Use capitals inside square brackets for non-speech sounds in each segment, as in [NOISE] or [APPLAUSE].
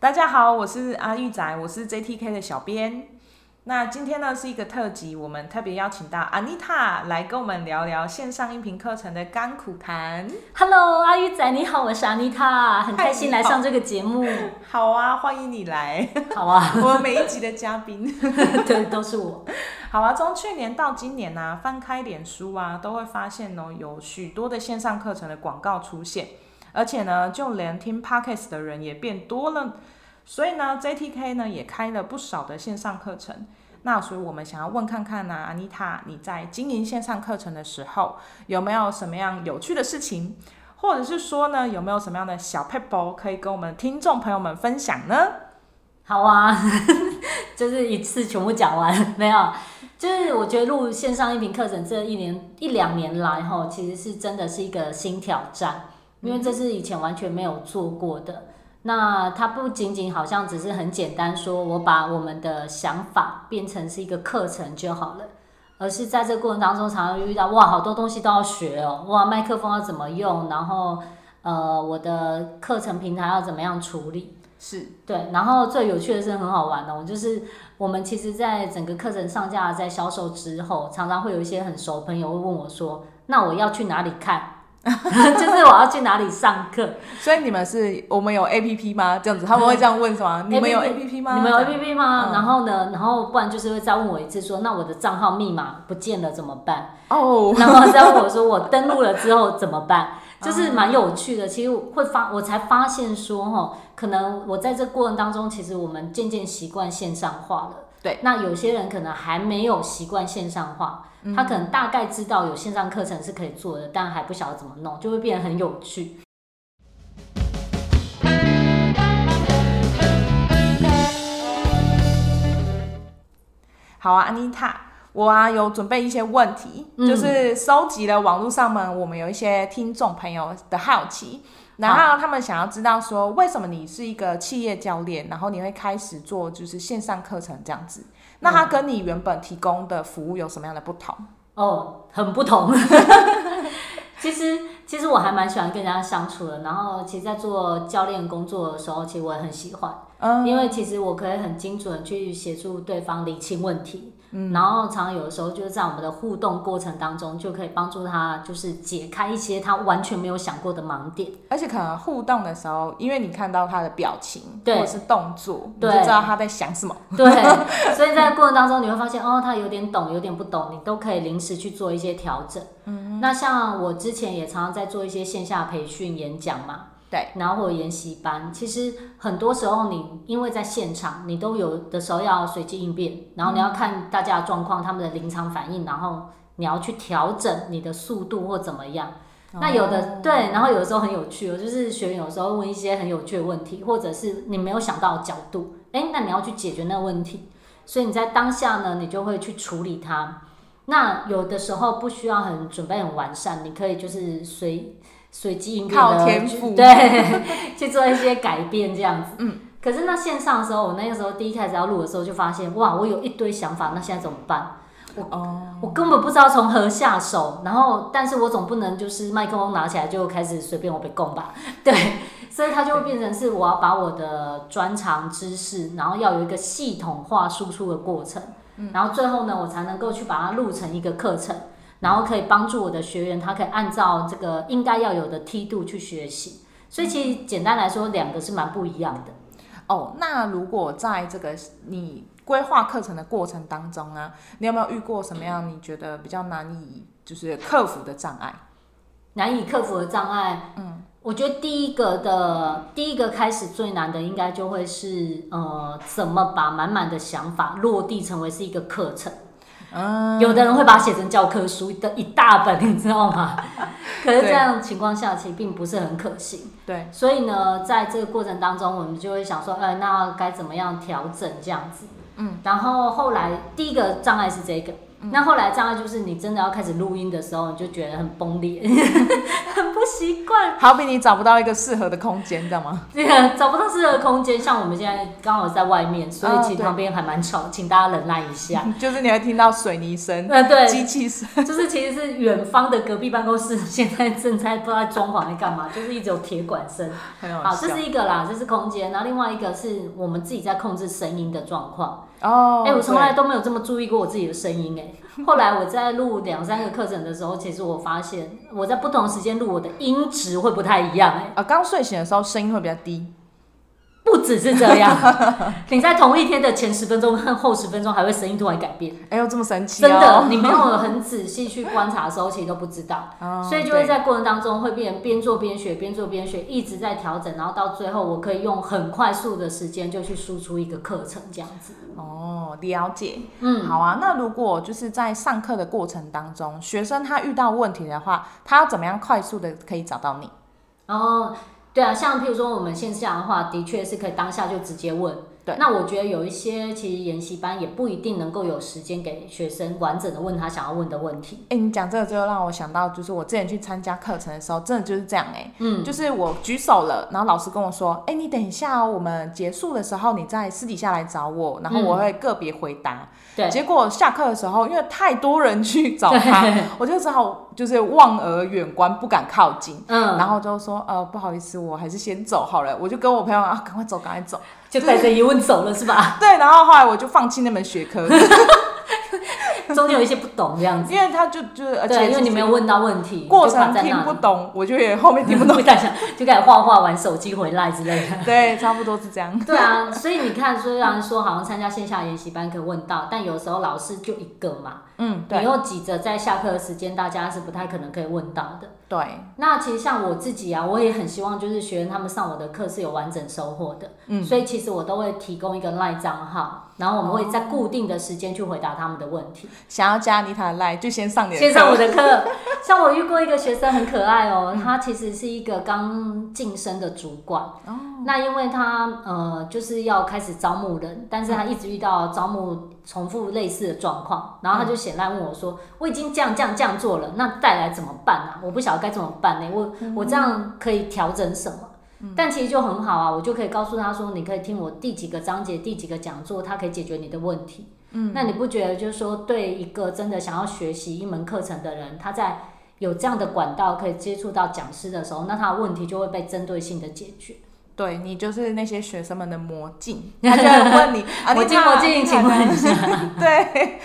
大家好，我是阿玉仔，我是 JTK 的小编。那今天呢是一个特辑，我们特别邀请到 Anita 来跟我们聊聊线上音频课程的甘苦谈。Hello，阿玉仔你好，我是 Anita，很开心来上这个节目。好啊，欢迎你来。好啊，[LAUGHS] 我们每一集的嘉宾，[LAUGHS] 对，都是我。好啊，从去年到今年啊，翻开脸书啊，都会发现哦，有许多的线上课程的广告出现，而且呢，就连听 Podcast 的人也变多了。所以呢，JTK 呢也开了不少的线上课程。那所以我们想要问看看呢，Anita，你在经营线上课程的时候，有没有什么样有趣的事情，或者是说呢，有没有什么样的小 p e p l e 可以跟我们听众朋友们分享呢？好啊，[LAUGHS] 就是一次全部讲完 [LAUGHS] 没有？就是我觉得录线上音频课程这一年一两年来哈，其实是真的是一个新挑战，因为这是以前完全没有做过的。那它不仅仅好像只是很简单，说我把我们的想法变成是一个课程就好了，而是在这个过程当中，常常遇到哇，好多东西都要学哦，哇，麦克风要怎么用，然后呃，我的课程平台要怎么样处理，是对，然后最有趣的是很好玩哦，就是我们其实在整个课程上架在销售之后，常常会有一些很熟朋友会问我说，那我要去哪里看？[LAUGHS] 就是我要去哪里上课，所以你们是我们有 A P P 吗？这样子他们会这样问什么？[LAUGHS] 你们有 A P P 吗？你们有 A P P 吗？嗯、然后呢？然后不然就是会再问我一次说，说那我的账号密码不见了怎么办？哦、oh，然后再问我说我登录了之后怎么办？[LAUGHS] 就是蛮有趣的。其实会发，我才发现说哈，可能我在这过程当中，其实我们渐渐习惯线上化了。对，那有些人可能还没有习惯线上化。他可能大概知道有线上课程是可以做的，但还不晓得怎么弄，就会变得很有趣。好啊，安妮塔，我啊有准备一些问题，嗯、就是收集了网络上面我们有一些听众朋友的好奇，然后他们想要知道说，为什么你是一个企业教练，然后你会开始做就是线上课程这样子？那它跟你原本提供的服务有什么样的不同？哦，很不同。[LAUGHS] 其实，其实我还蛮喜欢跟人家相处的。然后，其实，在做教练工作的时候，其实我也很喜欢。嗯，因为其实我可以很精准去协助对方理清问题。嗯，然后常常有的时候就是在我们的互动过程当中，就可以帮助他，就是解开一些他完全没有想过的盲点。而且可能互动的时候，因为你看到他的表情或者是动作，你就知道他在想什么。[LAUGHS] 对，[LAUGHS] 所以在过程当中你会发现，哦，他有点懂，有点不懂，你都可以临时去做一些调整。嗯，那像我之前也常常在做一些线下培训演讲嘛。对，然后或者研习班，其实很多时候你因为在现场，你都有的时候要随机应变，然后你要看大家的状况，他们的临场反应，然后你要去调整你的速度或怎么样。哦、那有的对，然后有的时候很有趣，就是学员有时候问一些很有趣的问题，或者是你没有想到的角度，哎，那你要去解决那个问题，所以你在当下呢，你就会去处理它。那有的时候不需要很准备很完善，你可以就是随。随机应变的，靠天赋，[LAUGHS] 对，[LAUGHS] 去做一些改变这样子。嗯，可是那线上的时候，我那个时候第一开始要录的时候，就发现哇，我有一堆想法，那现在怎么办？我哦，我根本不知道从何下手。然后，但是我总不能就是麦克风拿起来就开始随便我被供吧？[LAUGHS] 对，所以它就会变成是我要把我的专长知识，然后要有一个系统化输出的过程。嗯，然后最后呢，我才能够去把它录成一个课程。然后可以帮助我的学员，他可以按照这个应该要有的梯度去学习。所以其实简单来说，两个是蛮不一样的。哦，那如果在这个你规划课程的过程当中啊，你有没有遇过什么样你觉得比较难以就是克服的障碍？难以克服的障碍，嗯，我觉得第一个的第一个开始最难的，应该就会是呃，怎么把满满的想法落地成为是一个课程。嗯，有的人会把它写成教科书的一大本，[LAUGHS] 你知道吗？[LAUGHS] 可是这样情况下，其实并不是很可行。对，所以呢，在这个过程当中，我们就会想说，呃，那该怎么样调整这样子？嗯，然后后来第一个障碍是这个，嗯、那后来障碍就是你真的要开始录音的时候，你就觉得很崩裂，[LAUGHS] 很不习惯。好比你找不到一个适合的空间，知道吗？对啊，找不到适合的空间。像我们现在刚好在外面，所以其实旁边还蛮吵，请大家忍耐一下。[LAUGHS] 就是你会听到水泥声，呃，对，机器声，[LAUGHS] 就是其实是远方的隔壁办公室，现在正在不知道在装潢在干嘛，就是一直有铁管声。好，这是一个啦，这是空间。然后另外一个是我们自己在控制声音的状况。哦，哎，我从来都没有这么注意过我自己的声音，哎。后来我在录两三个课程的时候，其实我发现我在不同时间录我的音质会不太一样，哎。啊，刚睡醒的时候声音会比较低。不只是这样，[LAUGHS] 你在同一天的前十分钟和后十分钟还会声音突然改变。哎呦，这么神奇！哦！真的，你没有很仔细去观察的时候，其实都不知道。哦、所以就会在过程当中会变边做边学，边做边学，一直在调整，然后到最后我可以用很快速的时间就去输出一个课程这样子。哦，了解。嗯，好啊。那如果就是在上课的过程当中，学生他遇到问题的话，他要怎么样快速的可以找到你？哦。对啊，像譬如说我们线下的话，的确是可以当下就直接问。对，那我觉得有一些其实研习班也不一定能够有时间给学生完整的问他想要问的问题。哎，你讲这个就让我想到，就是我之前去参加课程的时候，真的就是这样哎。嗯，就是我举手了，然后老师跟我说：“哎，你等一下哦，我们结束的时候你再私底下来找我，然后我会个别回答。”对。结果下课的时候，因为太多人去找他，我就只好就是望而远观，不敢靠近。嗯。然后就说：“呃，不好意思，我还是先走好了。”我就跟我朋友啊，赶快走，赶快走。就带着疑问走了是吧？[LAUGHS] 对，然后后来我就放弃那门学科。[LAUGHS] 中间有一些不懂这样子，因为他就就是，而且因为你没有问到问题，过程听不懂，我就也后面听不懂，[LAUGHS] 就开始画画、玩手机回来之类的。[LAUGHS] 对，差不多是这样。对啊，所以你看，虽然说好像参加线下研习班可以问到，但有时候老师就一个嘛，嗯，对，你又挤着在下课的时间，大家是不太可能可以问到的。对，那其实像我自己啊，我也很希望就是学员他们上我的课是有完整收获的，嗯，所以其实我都会提供一个 LINE 账号。然后我们会在固定的时间去回答他们的问题。想要加妮塔的 Line，就先上你。先上我的课。[LAUGHS] 像我遇过一个学生很可爱哦，他其实是一个刚晋升的主管。哦。那因为他呃就是要开始招募人，但是他一直遇到招募重复类似的状况，然后他就写来问我说：“我已经这样这样这样做了，那再来怎么办啊？我不晓得该怎么办呢？我我这样可以调整什么？”但其实就很好啊，我就可以告诉他说，你可以听我第几个章节、第几个讲座，它可以解决你的问题。嗯，那你不觉得就是说，对一个真的想要学习一门课程的人，他在有这样的管道可以接触到讲师的时候，那他的问题就会被针对性的解决。对，你就是那些学生们的魔镜，[LAUGHS] 他就问你，魔镜魔镜，请问一下，[LAUGHS] 对，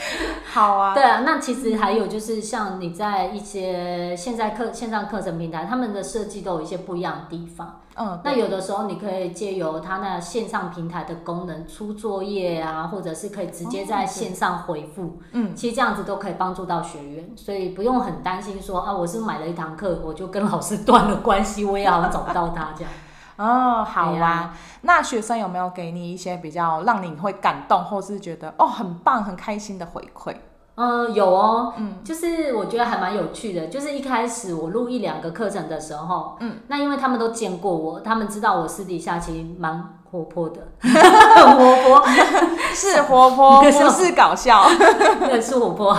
好啊，对啊，那其实还有就是像你在一些现在课线上课程平台，他们的设计都有一些不一样的地方。嗯，那有的时候你可以借由他那线上平台的功能出作业啊，或者是可以直接在线上回复，嗯，其实这样子都可以帮助到学员，所以不用很担心说啊，我是买了一堂课，我就跟老师断了关系，我也好像找不到他这样。哦，好啊，啊，那学生有没有给你一些比较让你会感动，或是觉得哦很棒、很开心的回馈？嗯，有哦，嗯，就是我觉得还蛮有趣的，就是一开始我录一两个课程的时候，嗯，那因为他们都见过我，他们知道我私底下其实蛮活泼的，很 [LAUGHS] [LAUGHS] 活泼，[LAUGHS] 是活泼，[LAUGHS] 不是搞笑，[LAUGHS] 对，是活泼。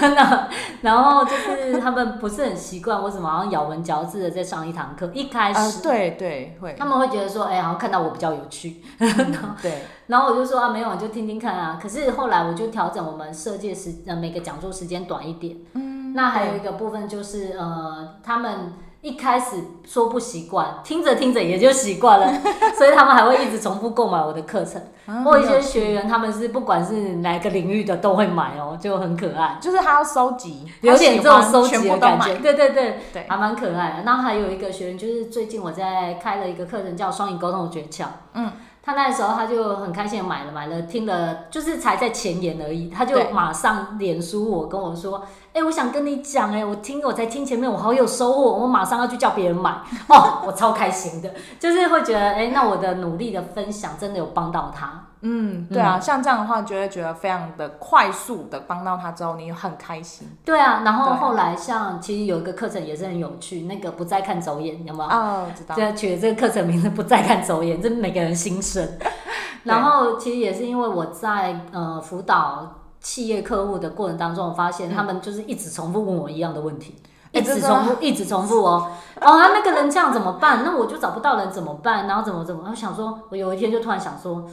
那然后就是他们不是很习惯我怎么好像咬文嚼字的在上一堂课，一开始，呃、对对会，他们会觉得说，哎、欸，好像看到我比较有趣，嗯、对。然后我就说啊，没有，你就听听看啊。可是后来我就调整我们设计时，呃，每个讲座时间短一点。嗯。那还有一个部分就是，呃，他们一开始说不习惯，听着听着也就习惯了，[LAUGHS] 所以他们还会一直重复购买我的课程。啊、或一些学员，他们是不管是哪个领域的都会买哦，就很可爱。就是他要收集，有点这种收集的感觉。对对对，对，还蛮可爱的。然后还有一个学员，就是最近我在开了一个课程，叫双语沟通的诀窍。嗯。他那时候他就很开心的买了买了听了，就是才在前言而已，他就马上脸书我跟我说，哎、欸，我想跟你讲，哎，我听我才听前面，我好有收获，我马上要去叫别人买，哦，我超开心的，就是会觉得，哎、欸，那我的努力的分享真的有帮到他。嗯，对啊，像这样的话，就会觉得非常的快速的帮到他之后，你很开心。对啊，然后后来像其实有一个课程也是很有趣，那个不再看走眼，有没有？哦，知道。对，取了这个课程名字不再看走眼，这每个人心声。[LAUGHS] 然后其实也是因为我在呃辅导企业客户的过程当中，我发现他们就是一直重复问我一样的问题，嗯、一直重复，[LAUGHS] 一直重复哦。哦，啊，那个人这样怎么办？那我就找不到人怎么办？然后怎么怎么？我想说，我有一天就突然想说，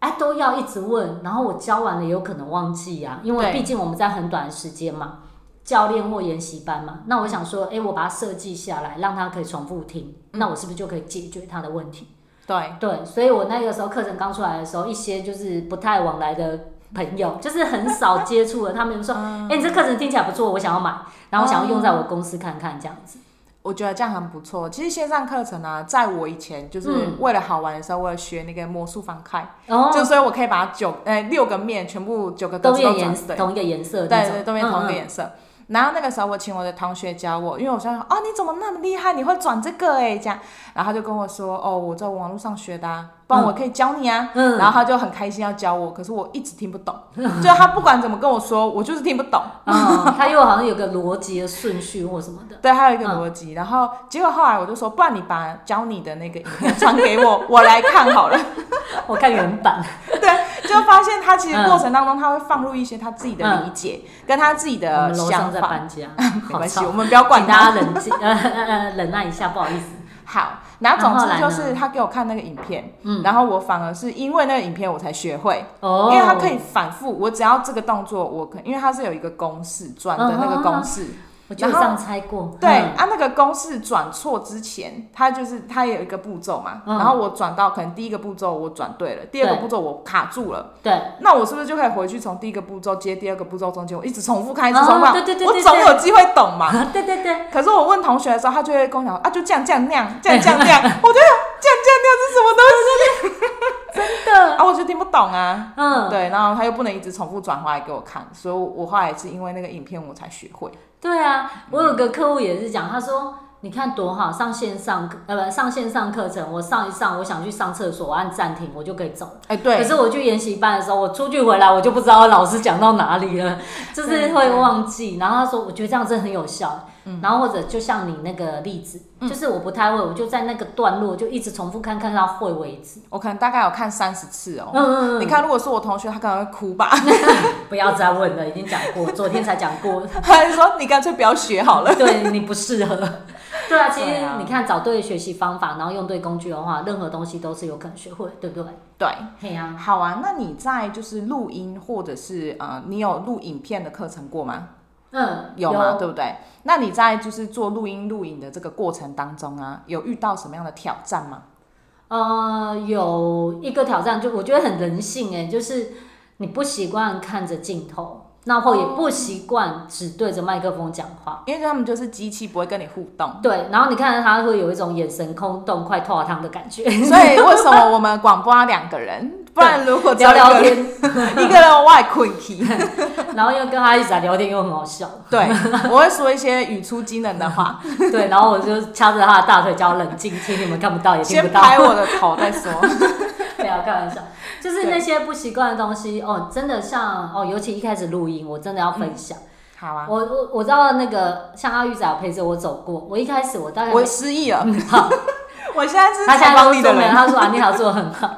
哎，都要一直问，然后我教完了也有可能忘记呀、啊，因为毕竟我们在很短的时间嘛，教练或研习班嘛。那我想说，哎，我把它设计下来，让他可以重复听，那我是不是就可以解决他的问题？对对，所以我那个时候课程刚出来的时候，一些就是不太往来的朋友，[LAUGHS] 就是很少接触的，他们就说：“哎、欸，你这课程听起来不错，我想要买，然后我想要用在我公司看看这样子。”我觉得这样很不错。其实线上课程呢、啊，在我以前就是为了好玩的时候，为了学那个魔术方块，就所以我可以把九呃六个面全部九个都变颜同一个颜色，对对，都变同一个颜色。嗯。嗯然后那个时候，我请我的同学教我，因为我说哦，你怎么那么厉害？你会转这个哎，这样，然后他就跟我说哦，我在网络上学的、啊，不然我可以教你啊。嗯、然后他就很开心要教我，可是我一直听不懂，嗯、就他不管怎么跟我说，我就是听不懂。嗯、[LAUGHS] 他又好像有个逻辑的顺序或什么的。对，还有一个逻辑。嗯、然后结果后来我就说，不然你把教你的那个影片传给我，[LAUGHS] 我来看好了。[LAUGHS] 我看原版。对。就发现他其实过程当中他会放入一些他自己的理解，跟他自己的想法。搬家，[LAUGHS] 没关系，我们不要管他，大家冷静，呃呃忍耐一下，不好意思。[LAUGHS] 好，然后总之就是他给我看那个影片，然后我反而是因为那个影片我才学会，因为他可以反复，我只要这个动作，我可因为他是有一个公式转的那个公式。我就这样猜过，对，啊，那个公式转错之前，它就是它有一个步骤嘛，然后我转到可能第一个步骤我转对了，第二个步骤我卡住了，对，那我是不是就可以回去从第一个步骤接第二个步骤中间，我一直重复看，一直重复，我总有机会懂嘛，[LAUGHS] 对对对。可是我问同学的时候，他就会跟我讲啊，就这样这样那样，这样这样那样，我就想这样这样那样是什么东西？[LAUGHS] 真的啊，我就听不懂啊，嗯，对，然后他又不能一直重复转回来给我看，所以我后来是因为那个影片我才学会。对啊，我有个客户也是讲，他说你看多好，上线上课呃不上线上课程，我上一上，我想去上厕所，我按暂停，我就可以走。哎，对。可是我去研习班的时候，我出去回来，我就不知道老师讲到哪里了，就是会忘记。然后他说，我觉得这样真的很有效。嗯、然后或者就像你那个例子，嗯、就是我不太会，我就在那个段落就一直重复看，看到会为止。我可能大概有看三十次哦。嗯嗯嗯。你看，如果是我同学，他可能会哭吧。[LAUGHS] 不要再问了，已经讲过，昨天才讲过。他就说你干脆不要学好了。[LAUGHS] 对，你不适合。[LAUGHS] 对啊，其实你看找对学习方法，然后用对工具的话，任何东西都是有可能学会，对不对？对。好啊，那你在就是录音或者是呃，你有录影片的课程过吗？嗯，有吗？有对不对？那你在就是做录音录影的这个过程当中啊，有遇到什么样的挑战吗？呃，有一个挑战，就我觉得很人性哎，就是你不习惯看着镜头，然后也不习惯只对着麦克风讲话，因为他们就是机器，不会跟你互动。对，然后你看到他会有一种眼神空洞、快脱汤的感觉。所以为什么我们广播要两个人？不然如果聊聊天，一个人外 [LAUGHS] 困气，[LAUGHS] 然后又跟他一起在聊天，又很好笑。对，我会说一些语出惊人的话。[LAUGHS] 对，然后我就掐着他的大腿，叫我冷静听，你们看不到也听不到。先拍我的头再说。不要开玩笑，就是那些不习惯的东西哦，真的像哦，尤其一开始录音，我真的要分享。嗯、好啊。我我我知道那个像阿玉仔陪着我走过，我一开始我大概我失忆了。嗯、好，我现在是他现在都做没他说啊，你好，做的很好。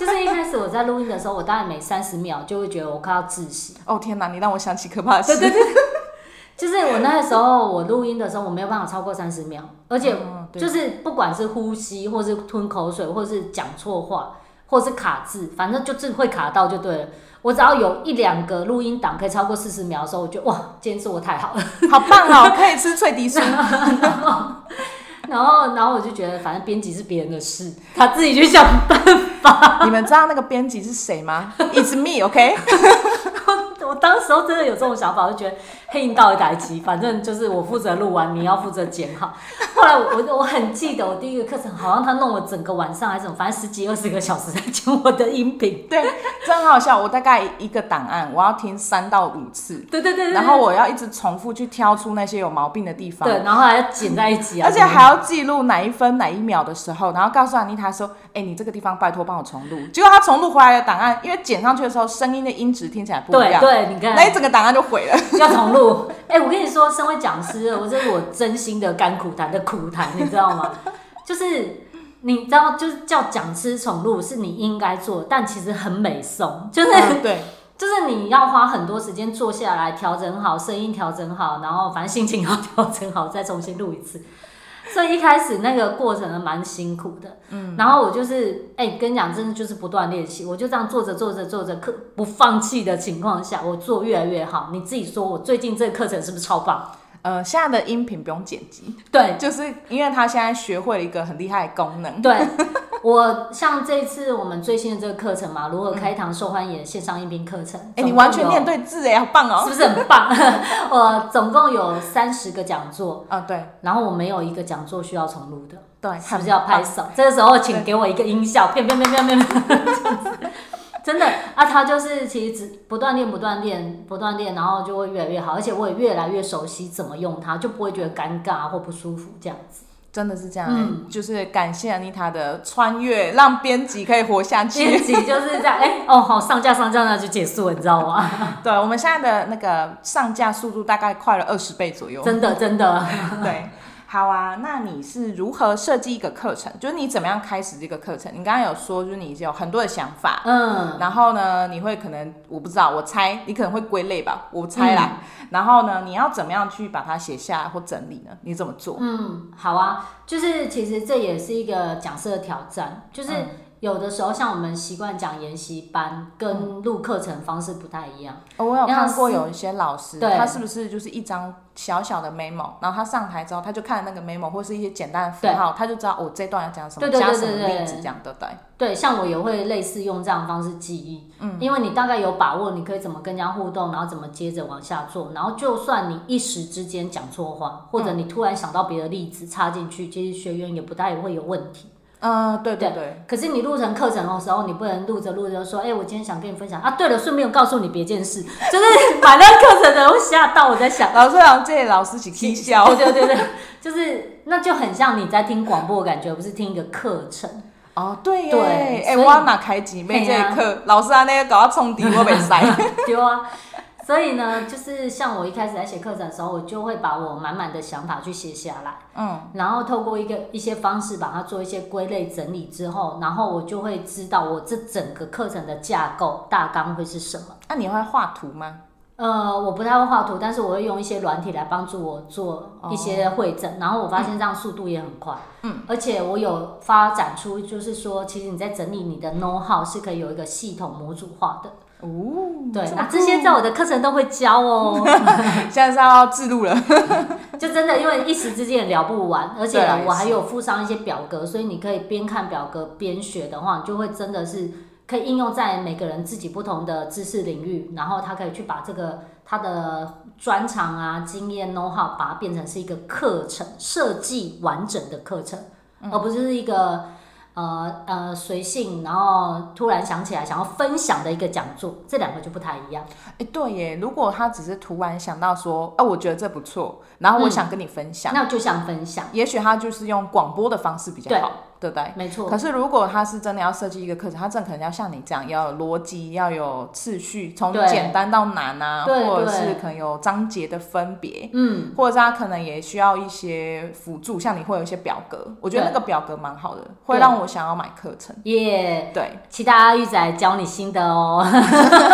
就是一开始我在录音的时候，我大概每三十秒就会觉得我快要窒息。哦天哪，你让我想起可怕的事。对对对，[LAUGHS] 就是我那个时候我录音的时候，我没有办法超过三十秒，而且就是不管是呼吸，或是吞口水，或是讲错话，或是卡字，反正就是会卡到就对了。我只要有一两个录音档可以超过四十秒的时候，我就哇，今天是我太好了，好棒哦，可以吃脆迪酥。[LAUGHS] 然后，然后我就觉得，反正编辑是别人的事，他自己去想办法。你们知道那个编辑是谁吗？It's me，OK？[LAUGHS] Okay? 我当时候真的有这种想法，我就觉得。黑影到一台机，反正就是我负责录完，你要负责剪好。后来我我很记得，我第一个课程好像他弄了整个晚上还是什么，反正十几二十个小时 [LAUGHS] 在剪我的音频。对，真好笑。我大概一个档案，我要听三到五次。对对对，对。然后我要一直重复去挑出那些有毛病的地方。对，然后还要剪在一起啊。而且还要记录哪一分哪一秒的时候，然后告诉安妮塔说：“哎、欸，你这个地方拜托帮我重录。”结果他重录回来的档案，因为剪上去的时候声音的音质听起来不一样。对对，你看，那一整个档案就毁了。要重录。[LAUGHS] 哎、欸，我跟你说，身为讲师，我这是我真心的甘苦谈的苦谈，你知道吗？[LAUGHS] 就是你知道，就是叫讲师重录是你应该做，但其实很美颂，就是、嗯、对，[LAUGHS] 就是你要花很多时间坐下来调整好声音，调整好，然后反正心情要调整好，再重新录一次。所以一开始那个过程，蛮辛苦的。嗯，然后我就是，哎、欸，跟你讲，真的就是不断练习。我就这样做着做着做着课，不放弃的情况下，我做越来越好。你自己说，我最近这个课程是不是超棒？呃，现在的音频不用剪辑，对，就是因为他现在学会了一个很厉害的功能。对，我像这次我们最新的这个课程嘛，如何开一堂受欢迎的线上音频课程？哎、欸，你完全面对字哎，好棒哦，是不是很棒？[LAUGHS] 我总共有三十个讲座啊，对，然后我没有一个讲座需要重录的，对，是不是要拍手？这个时候请给我一个音效，片片片片片片。[LAUGHS] 真的啊，他就是其实只不断练、不断练、不断练，然后就会越来越好，而且我也越来越熟悉怎么用它，就不会觉得尴尬或不舒服这样子。真的是这样、欸，嗯，就是感谢安妮塔的穿越，让编辑可以活下去。编辑就是这样，哎、欸，哦，好，上架上架那就结束了，你知道吗？[LAUGHS] 对，我们现在的那个上架速度大概快了二十倍左右。真的，真的，[LAUGHS] 对。好啊，那你是如何设计一个课程？就是你怎么样开始这个课程？你刚刚有说，就是你有很多的想法，嗯，然后呢，你会可能我不知道，我猜你可能会归类吧，我猜啦。嗯、然后呢，你要怎么样去把它写下来或整理呢？你怎么做？嗯，好啊，就是其实这也是一个讲师的挑战，就是。嗯有的时候，像我们习惯讲研习班，跟录课程方式不太一样。哦，我有看过有一些老师，他是不是就是一张小小的 memo，然后他上台之后，他就看那个 memo 或是一些简单的符号，他就知道我、哦、这段要讲什么，加什么例子，这样对不对？对，像我也会类似用这样的方式记忆，嗯，因为你大概有把握，你可以怎么跟人家互动，然后怎么接着往下做，然后就算你一时之间讲错话，或者你突然想到别的例子插进去，其实学员也不太会有问题。嗯、呃，对对对，对。可是你录成课程的时候，你不能录着录着说，哎、欸，我今天想跟你分享啊。对了，顺便告诉你别件事，[LAUGHS] 就是买那个课程的人会吓到。我在想，老师让这些老师请听笑。对对对对，[LAUGHS] 就是那就很像你在听广播的感觉，不是听一个课程。哦，对耶。对，哎、欸，我哪开几没这课？老师啊，那个搞到冲底，我被塞。[LAUGHS] 对啊。所以呢，就是像我一开始在写课程的时候，我就会把我满满的想法去写下来，嗯，然后透过一个一些方式把它做一些归类整理之后，然后我就会知道我这整个课程的架构大纲会是什么。那、啊、你会画图吗？呃，我不太会画图，但是我会用一些软体来帮助我做一些会诊，哦、然后我发现这样速度也很快，嗯，而且我有发展出，就是说，其实你在整理你的 know how 是可以有一个系统模组化的。哦，对，那这些在我的课程都会教哦。[LAUGHS] 现在是要自录了，[LAUGHS] 就真的因为一时之间也聊不完，而且我还有附上一些表格，所以你可以边看表格边学的话，你就会真的是可以应用在每个人自己不同的知识领域，然后他可以去把这个他的专长啊、经验、know how，把它变成是一个课程设计完整的课程，而不是一个。呃呃，随性，然后突然想起来想要分享的一个讲座，这两个就不太一样。哎，对耶，如果他只是突然想到说，哦，我觉得这不错，然后我想跟你分享，嗯、那就想分享。也许他就是用广播的方式比较好。对不对？没错。可是如果他是真的要设计一个课程，他正可能要像你这样，要有逻辑，要有次序，从简单到难啊，或者是可能有章节的分别，嗯，或者是他可能也需要一些辅助，像你会有一些表格，我觉得那个表格蛮好的，会让我想要买课程。耶，对，期待阿玉仔教你新的哦，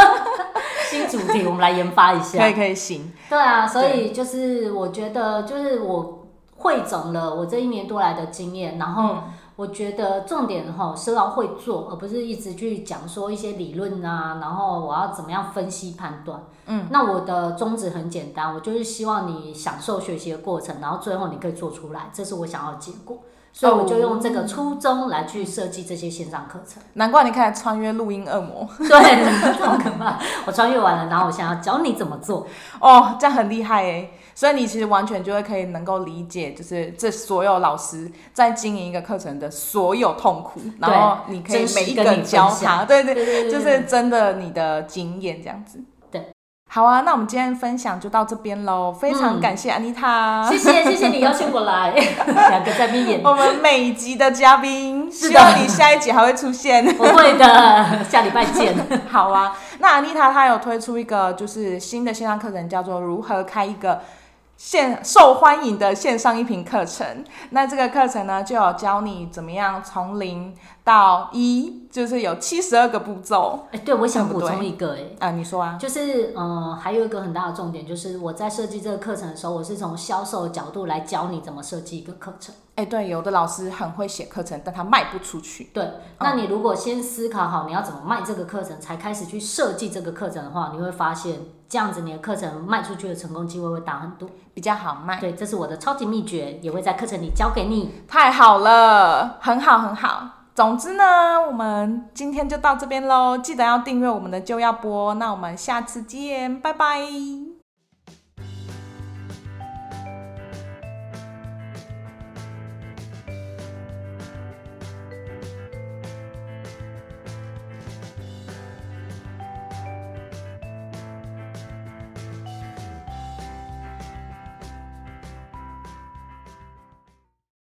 [LAUGHS] 新主题我们来研发一下，可以可以行。对啊，所以就是我觉得就是我汇总了我这一年多来的经验，然后。我觉得重点哈是要会做，而不是一直去讲说一些理论啊，然后我要怎么样分析判断。嗯，那我的宗旨很简单，我就是希望你享受学习的过程，然后最后你可以做出来，这是我想要的结果。所以我就用这个初衷来去设计这些线上课程。难怪你开始穿越录音恶魔。对，这么可怕。我穿越完了，然后我想要教你怎么做。哦，这样很厉害诶。所以你其实完全就会可以能够理解，就是这所有老师在经营一个课程的所有痛苦，然后你可以每一个教他，对对对，就是真的你的经验这样子。对，好啊，那我们今天分享就到这边喽，非常感谢安妮塔，谢谢谢谢你邀请我来，[LAUGHS] 两个嘉宾演，我们每一集的嘉宾，希望你下一集还会出现，不会的，下礼拜见。[LAUGHS] 好啊，那安妮塔她有推出一个就是新的线上课程，叫做如何开一个。线受欢迎的线上音频课程，那这个课程呢，就有教你怎么样从零到一，就是有七十二个步骤。哎，对，我想补充一个，哎，啊，你说啊，就是呃，还有一个很大的重点，就是我在设计这个课程的时候，我是从销售的角度来教你怎么设计一个课程。哎，对，有的老师很会写课程，但他卖不出去。对，那你如果先思考好你要怎么卖这个课程，才开始去设计这个课程的话，你会发现这样子你的课程卖出去的成功机会会大很多，比较好卖。对，这是我的超级秘诀，也会在课程里教给你。太好了，很好，很好。总之呢，我们今天就到这边喽。记得要订阅我们的就要播，那我们下次见，拜拜。